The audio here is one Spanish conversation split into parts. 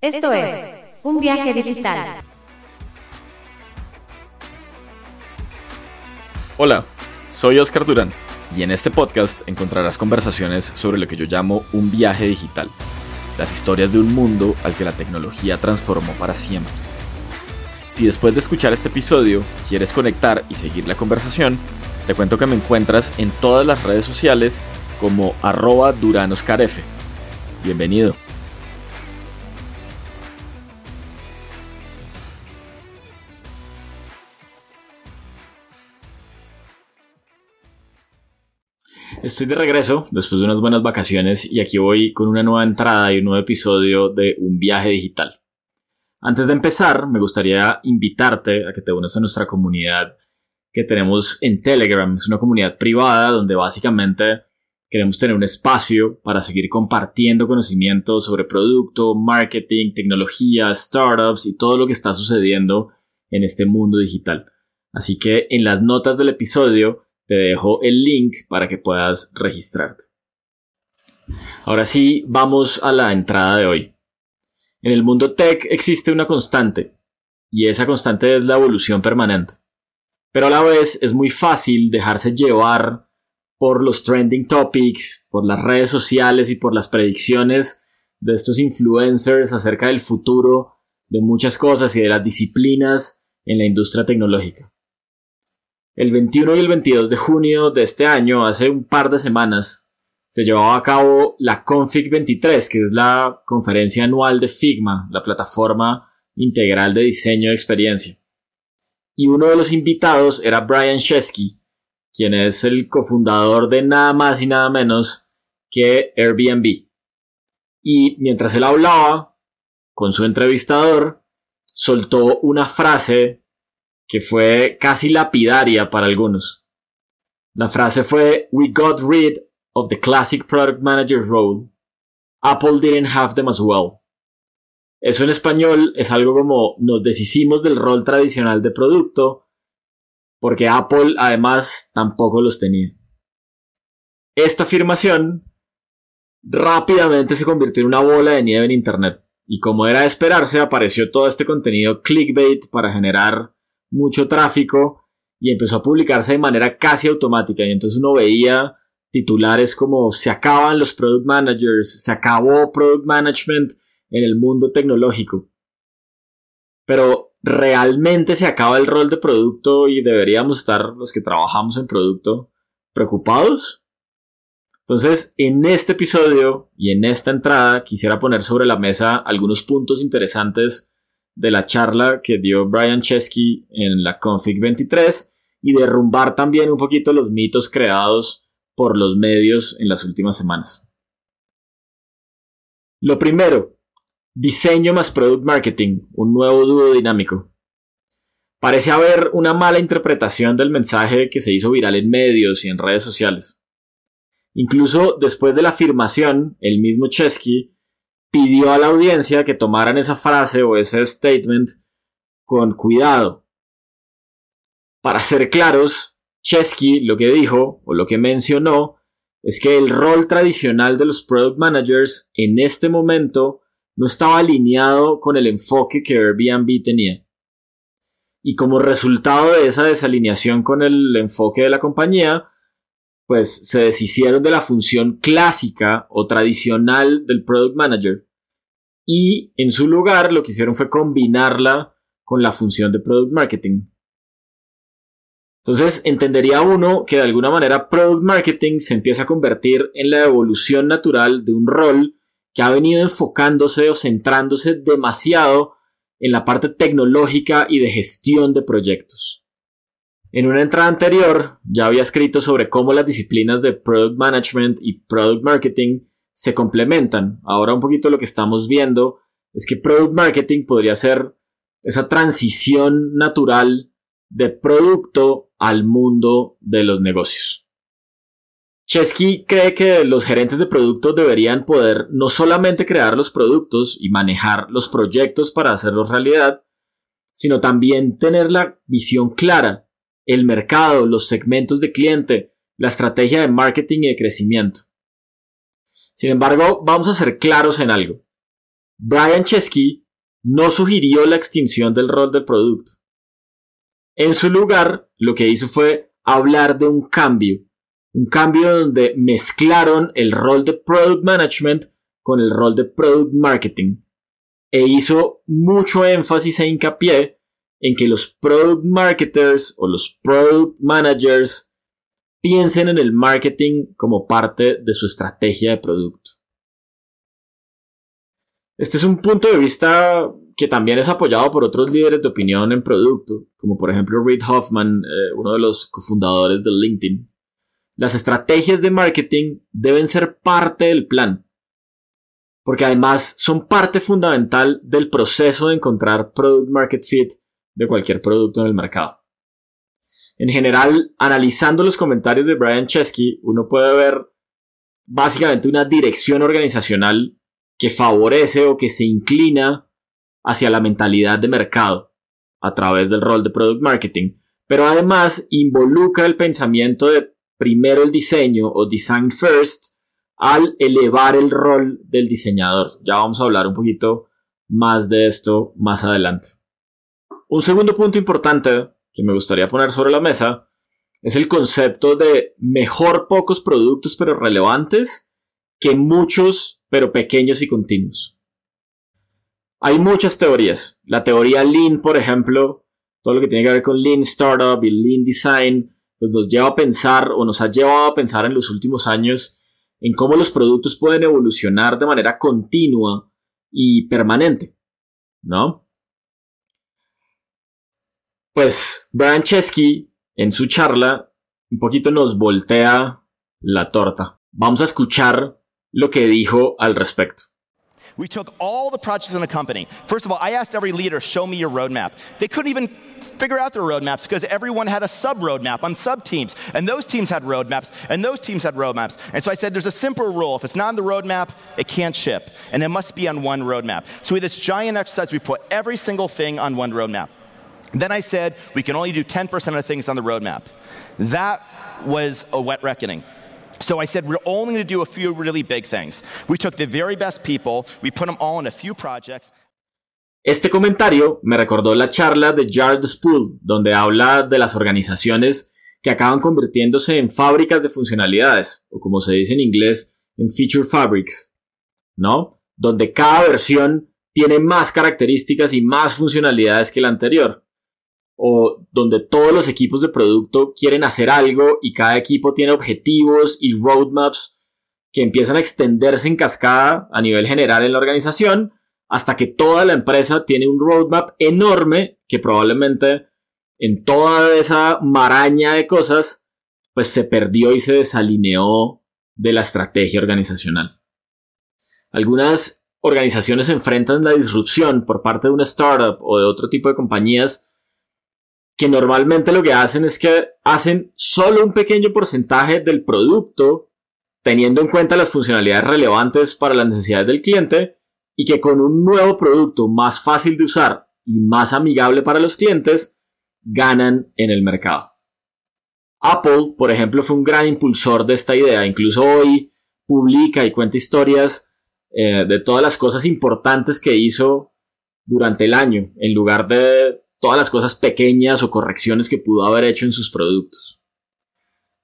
Esto es Un viaje digital. Hola, soy Oscar Durán y en este podcast encontrarás conversaciones sobre lo que yo llamo un viaje digital, las historias de un mundo al que la tecnología transformó para siempre. Si después de escuchar este episodio quieres conectar y seguir la conversación, te cuento que me encuentras en todas las redes sociales como arroba duranoscarf. Bienvenido. Estoy de regreso después de unas buenas vacaciones y aquí voy con una nueva entrada y un nuevo episodio de Un viaje digital. Antes de empezar, me gustaría invitarte a que te unas a nuestra comunidad que tenemos en Telegram. Es una comunidad privada donde básicamente queremos tener un espacio para seguir compartiendo conocimiento sobre producto, marketing, tecnología, startups y todo lo que está sucediendo en este mundo digital. Así que en las notas del episodio te dejo el link para que puedas registrarte. Ahora sí, vamos a la entrada de hoy. En el mundo tech existe una constante, y esa constante es la evolución permanente. Pero a la vez es muy fácil dejarse llevar por los trending topics, por las redes sociales y por las predicciones de estos influencers acerca del futuro de muchas cosas y de las disciplinas en la industria tecnológica. El 21 y el 22 de junio de este año, hace un par de semanas, se llevaba a cabo la Config 23, que es la conferencia anual de Figma, la plataforma integral de diseño de experiencia. Y uno de los invitados era Brian Chesky, quien es el cofundador de nada más y nada menos que Airbnb. Y mientras él hablaba con su entrevistador, soltó una frase que fue casi lapidaria para algunos. La frase fue We got rid of the classic product manager role. Apple didn't have them as well. Eso en español es algo como nos deshicimos del rol tradicional de producto porque Apple además tampoco los tenía. Esta afirmación rápidamente se convirtió en una bola de nieve en Internet y como era de esperarse apareció todo este contenido clickbait para generar mucho tráfico y empezó a publicarse de manera casi automática y entonces uno veía titulares como se acaban los product managers, se acabó product management en el mundo tecnológico. Pero realmente se acaba el rol de producto y deberíamos estar los que trabajamos en producto preocupados. Entonces, en este episodio y en esta entrada quisiera poner sobre la mesa algunos puntos interesantes de la charla que dio Brian Chesky en la Config 23 y derrumbar también un poquito los mitos creados por los medios en las últimas semanas. Lo primero, diseño más product marketing, un nuevo dúo dinámico. Parece haber una mala interpretación del mensaje que se hizo viral en medios y en redes sociales. Incluso después de la afirmación, el mismo Chesky pidió a la audiencia que tomaran esa frase o ese statement con cuidado. Para ser claros, Chesky lo que dijo o lo que mencionó es que el rol tradicional de los product managers en este momento no estaba alineado con el enfoque que Airbnb tenía. Y como resultado de esa desalineación con el enfoque de la compañía, pues se deshicieron de la función clásica o tradicional del product manager y en su lugar lo que hicieron fue combinarla con la función de product marketing. Entonces entendería uno que de alguna manera product marketing se empieza a convertir en la evolución natural de un rol que ha venido enfocándose o centrándose demasiado en la parte tecnológica y de gestión de proyectos. En una entrada anterior ya había escrito sobre cómo las disciplinas de Product Management y Product Marketing se complementan. Ahora un poquito lo que estamos viendo es que Product Marketing podría ser esa transición natural de producto al mundo de los negocios. Chesky cree que los gerentes de productos deberían poder no solamente crear los productos y manejar los proyectos para hacerlos realidad, sino también tener la visión clara el mercado, los segmentos de cliente, la estrategia de marketing y de crecimiento. Sin embargo, vamos a ser claros en algo. Brian Chesky no sugirió la extinción del rol del producto. En su lugar, lo que hizo fue hablar de un cambio, un cambio donde mezclaron el rol de product management con el rol de product marketing e hizo mucho énfasis e hincapié en que los product marketers o los product managers piensen en el marketing como parte de su estrategia de producto. Este es un punto de vista que también es apoyado por otros líderes de opinión en producto, como por ejemplo Reid Hoffman, eh, uno de los cofundadores de LinkedIn. Las estrategias de marketing deben ser parte del plan, porque además son parte fundamental del proceso de encontrar product market fit de cualquier producto en el mercado. En general, analizando los comentarios de Brian Chesky, uno puede ver básicamente una dirección organizacional que favorece o que se inclina hacia la mentalidad de mercado a través del rol de product marketing, pero además involucra el pensamiento de primero el diseño o design first al elevar el rol del diseñador. Ya vamos a hablar un poquito más de esto más adelante. Un segundo punto importante que me gustaría poner sobre la mesa es el concepto de mejor pocos productos pero relevantes que muchos pero pequeños y continuos. Hay muchas teorías. La teoría Lean, por ejemplo, todo lo que tiene que ver con Lean Startup y Lean Design, pues nos lleva a pensar o nos ha llevado a pensar en los últimos años en cómo los productos pueden evolucionar de manera continua y permanente, ¿no? Pues Brian Chesky en su charla un poquito nos voltea la torta. Vamos a escuchar lo que dijo al respecto. We took all the projects in the company. First of all, I asked every leader, show me your roadmap. They couldn't even figure out their roadmaps because everyone had a sub roadmap on sub teams. And those teams had roadmaps, and those teams had roadmaps. And so I said, there's a simple rule. If it's not on the roadmap, it can't ship. And it must be on one roadmap. So we had this giant exercise. We put every single thing on one roadmap. Then I said, we can only do 10% of the things on the roadmap. That was a wet reckoning. So I said, we're only going to do a few really big things. We took the very best people, we put them all in a few projects. Este comentario me recordó la charla de Jared Spool, donde habla de las organizaciones que acaban convirtiéndose en fábricas de funcionalidades, o como se dice en inglés, en feature fabrics, ¿no? Donde cada versión tiene más características y más funcionalidades que la anterior o donde todos los equipos de producto quieren hacer algo y cada equipo tiene objetivos y roadmaps que empiezan a extenderse en cascada a nivel general en la organización hasta que toda la empresa tiene un roadmap enorme que probablemente en toda esa maraña de cosas pues se perdió y se desalineó de la estrategia organizacional. Algunas organizaciones enfrentan la disrupción por parte de una startup o de otro tipo de compañías que normalmente lo que hacen es que hacen solo un pequeño porcentaje del producto teniendo en cuenta las funcionalidades relevantes para las necesidades del cliente y que con un nuevo producto más fácil de usar y más amigable para los clientes ganan en el mercado. Apple, por ejemplo, fue un gran impulsor de esta idea. Incluso hoy publica y cuenta historias eh, de todas las cosas importantes que hizo durante el año, en lugar de todas las cosas pequeñas o correcciones que pudo haber hecho en sus productos.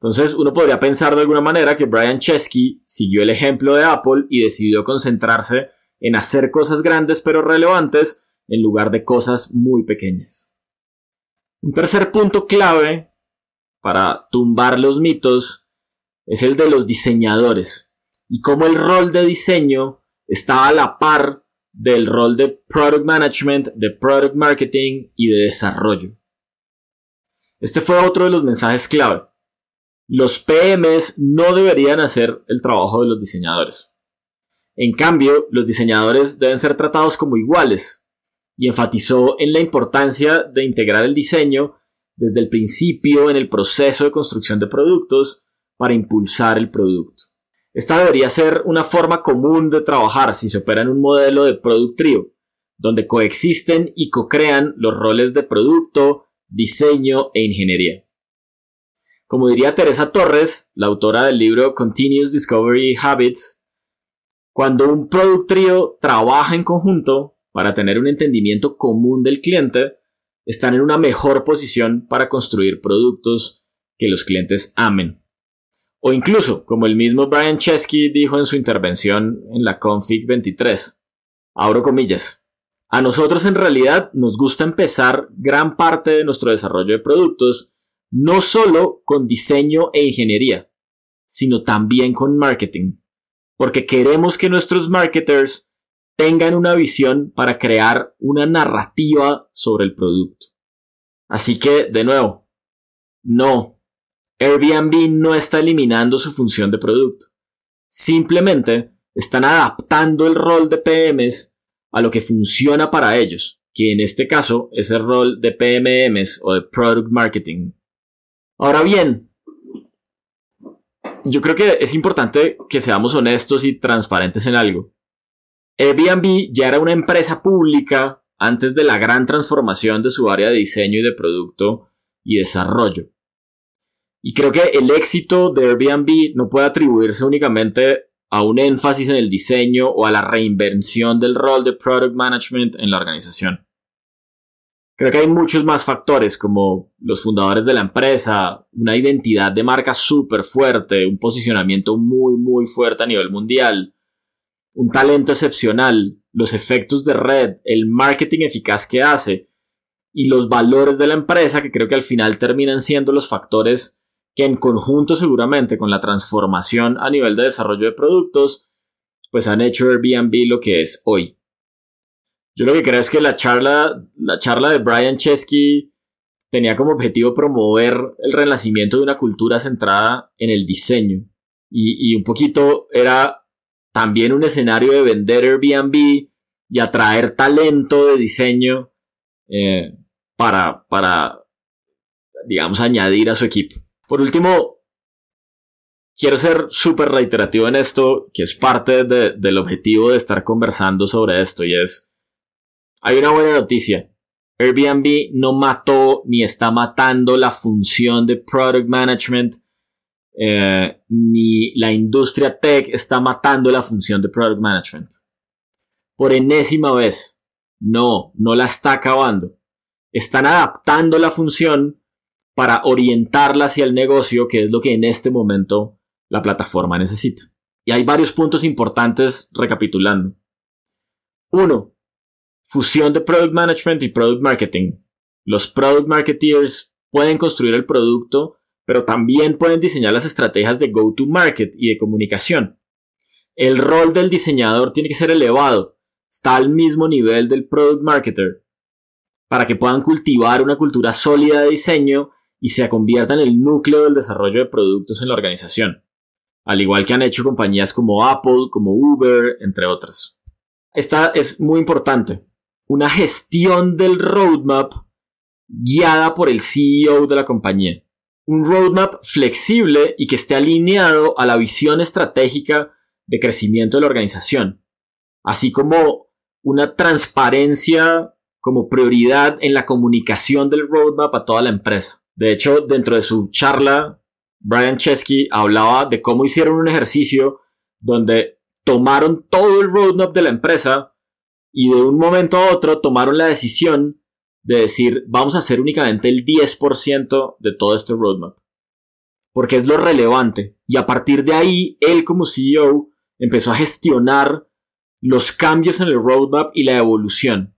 Entonces uno podría pensar de alguna manera que Brian Chesky siguió el ejemplo de Apple y decidió concentrarse en hacer cosas grandes pero relevantes en lugar de cosas muy pequeñas. Un tercer punto clave para tumbar los mitos es el de los diseñadores y cómo el rol de diseño está a la par del rol de product management, de product marketing y de desarrollo. Este fue otro de los mensajes clave. Los PMs no deberían hacer el trabajo de los diseñadores. En cambio, los diseñadores deben ser tratados como iguales y enfatizó en la importancia de integrar el diseño desde el principio en el proceso de construcción de productos para impulsar el producto. Esta debería ser una forma común de trabajar si se opera en un modelo de product trio, donde coexisten y co-crean los roles de producto, diseño e ingeniería. Como diría Teresa Torres, la autora del libro Continuous Discovery Habits, Cuando un product trio trabaja en conjunto para tener un entendimiento común del cliente, están en una mejor posición para construir productos que los clientes amen. O incluso, como el mismo Brian Chesky dijo en su intervención en la Config 23, abro comillas, a nosotros en realidad nos gusta empezar gran parte de nuestro desarrollo de productos no solo con diseño e ingeniería, sino también con marketing, porque queremos que nuestros marketers tengan una visión para crear una narrativa sobre el producto. Así que, de nuevo, no, Airbnb no está eliminando su función de producto. Simplemente están adaptando el rol de PMs a lo que funciona para ellos, que en este caso es el rol de PMMs o de Product Marketing. Ahora bien, yo creo que es importante que seamos honestos y transparentes en algo. Airbnb ya era una empresa pública antes de la gran transformación de su área de diseño y de producto y desarrollo. Y creo que el éxito de Airbnb no puede atribuirse únicamente a un énfasis en el diseño o a la reinvención del rol de product management en la organización. Creo que hay muchos más factores como los fundadores de la empresa, una identidad de marca súper fuerte, un posicionamiento muy muy fuerte a nivel mundial, un talento excepcional, los efectos de red, el marketing eficaz que hace y los valores de la empresa que creo que al final terminan siendo los factores que en conjunto seguramente con la transformación a nivel de desarrollo de productos pues han hecho Airbnb lo que es hoy. Yo lo que creo es que la charla, la charla de Brian Chesky tenía como objetivo promover el renacimiento de una cultura centrada en el diseño y, un poquito era también un escenario de vender Airbnb y atraer talento de diseño eh, para, para, digamos, añadir a su equipo. Por último, quiero ser súper reiterativo en esto, que es parte del objetivo de estar conversando sobre esto, y es, hay una buena noticia. Airbnb no mató ni está matando la función de product management eh, ni la industria tech está matando la función de product management. Por enésima vez, no, no la está acabando. Están adaptando la función para orientarla hacia el negocio, que es lo que en este momento la plataforma necesita. Y hay varios puntos importantes recapitulando. Uno, fusión de product management y product marketing. Los product marketeers pueden construir el producto pero también pueden diseñar las estrategias de go-to-market y de comunicación. El rol del diseñador tiene que ser elevado, está al mismo nivel del product marketer, para que puedan cultivar una cultura sólida de diseño y se convierta en el núcleo del desarrollo de productos en la organización, al igual que han hecho compañías como Apple, como Uber, entre otras. Esta es muy importante, una gestión del roadmap guiada por el CEO de la compañía un roadmap flexible y que esté alineado a la visión estratégica de crecimiento de la organización, así como una transparencia como prioridad en la comunicación del roadmap a toda la empresa. De hecho, dentro de su charla, Brian Chesky hablaba de cómo hicieron un ejercicio donde tomaron todo el roadmap de la empresa y de un momento a otro tomaron la decisión de decir, vamos a hacer únicamente el 10% de todo este roadmap. Porque es lo relevante. Y a partir de ahí, él como CEO empezó a gestionar los cambios en el roadmap y la evolución.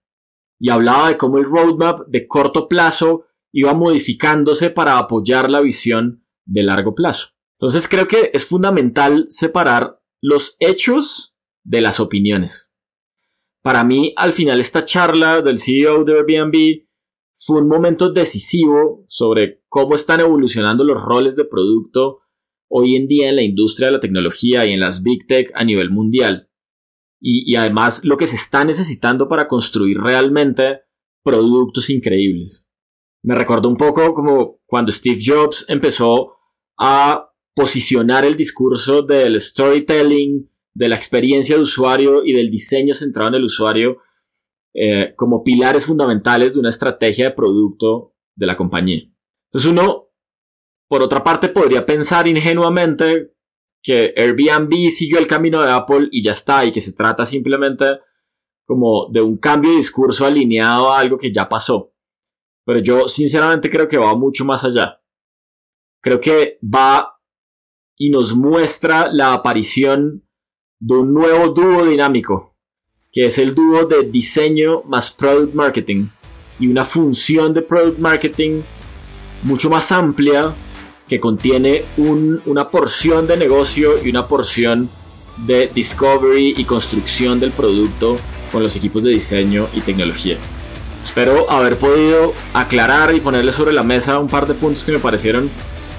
Y hablaba de cómo el roadmap de corto plazo iba modificándose para apoyar la visión de largo plazo. Entonces creo que es fundamental separar los hechos de las opiniones. Para mí, al final, esta charla del CEO de Airbnb fue un momento decisivo sobre cómo están evolucionando los roles de producto hoy en día en la industria de la tecnología y en las big tech a nivel mundial. Y, y además lo que se está necesitando para construir realmente productos increíbles. Me recordó un poco como cuando Steve Jobs empezó a posicionar el discurso del storytelling de la experiencia de usuario y del diseño centrado en el usuario eh, como pilares fundamentales de una estrategia de producto de la compañía. Entonces uno, por otra parte, podría pensar ingenuamente que Airbnb siguió el camino de Apple y ya está, y que se trata simplemente como de un cambio de discurso alineado a algo que ya pasó. Pero yo sinceramente creo que va mucho más allá. Creo que va y nos muestra la aparición de un nuevo dúo dinámico, que es el dúo de diseño más product marketing y una función de product marketing mucho más amplia que contiene una porción de negocio y una porción de discovery y construcción del producto con los equipos de diseño y tecnología. Espero haber podido aclarar y ponerle sobre la mesa un par de puntos que me parecieron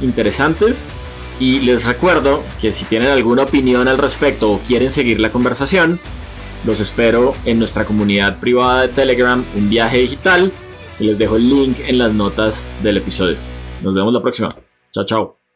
interesantes y les recuerdo que si tienen alguna opinión al respecto o quieren seguir la conversación, los espero en nuestra comunidad privada de Telegram, un viaje digital, y les dejo el link en las notas del episodio. Nos vemos la próxima. Chao, chao.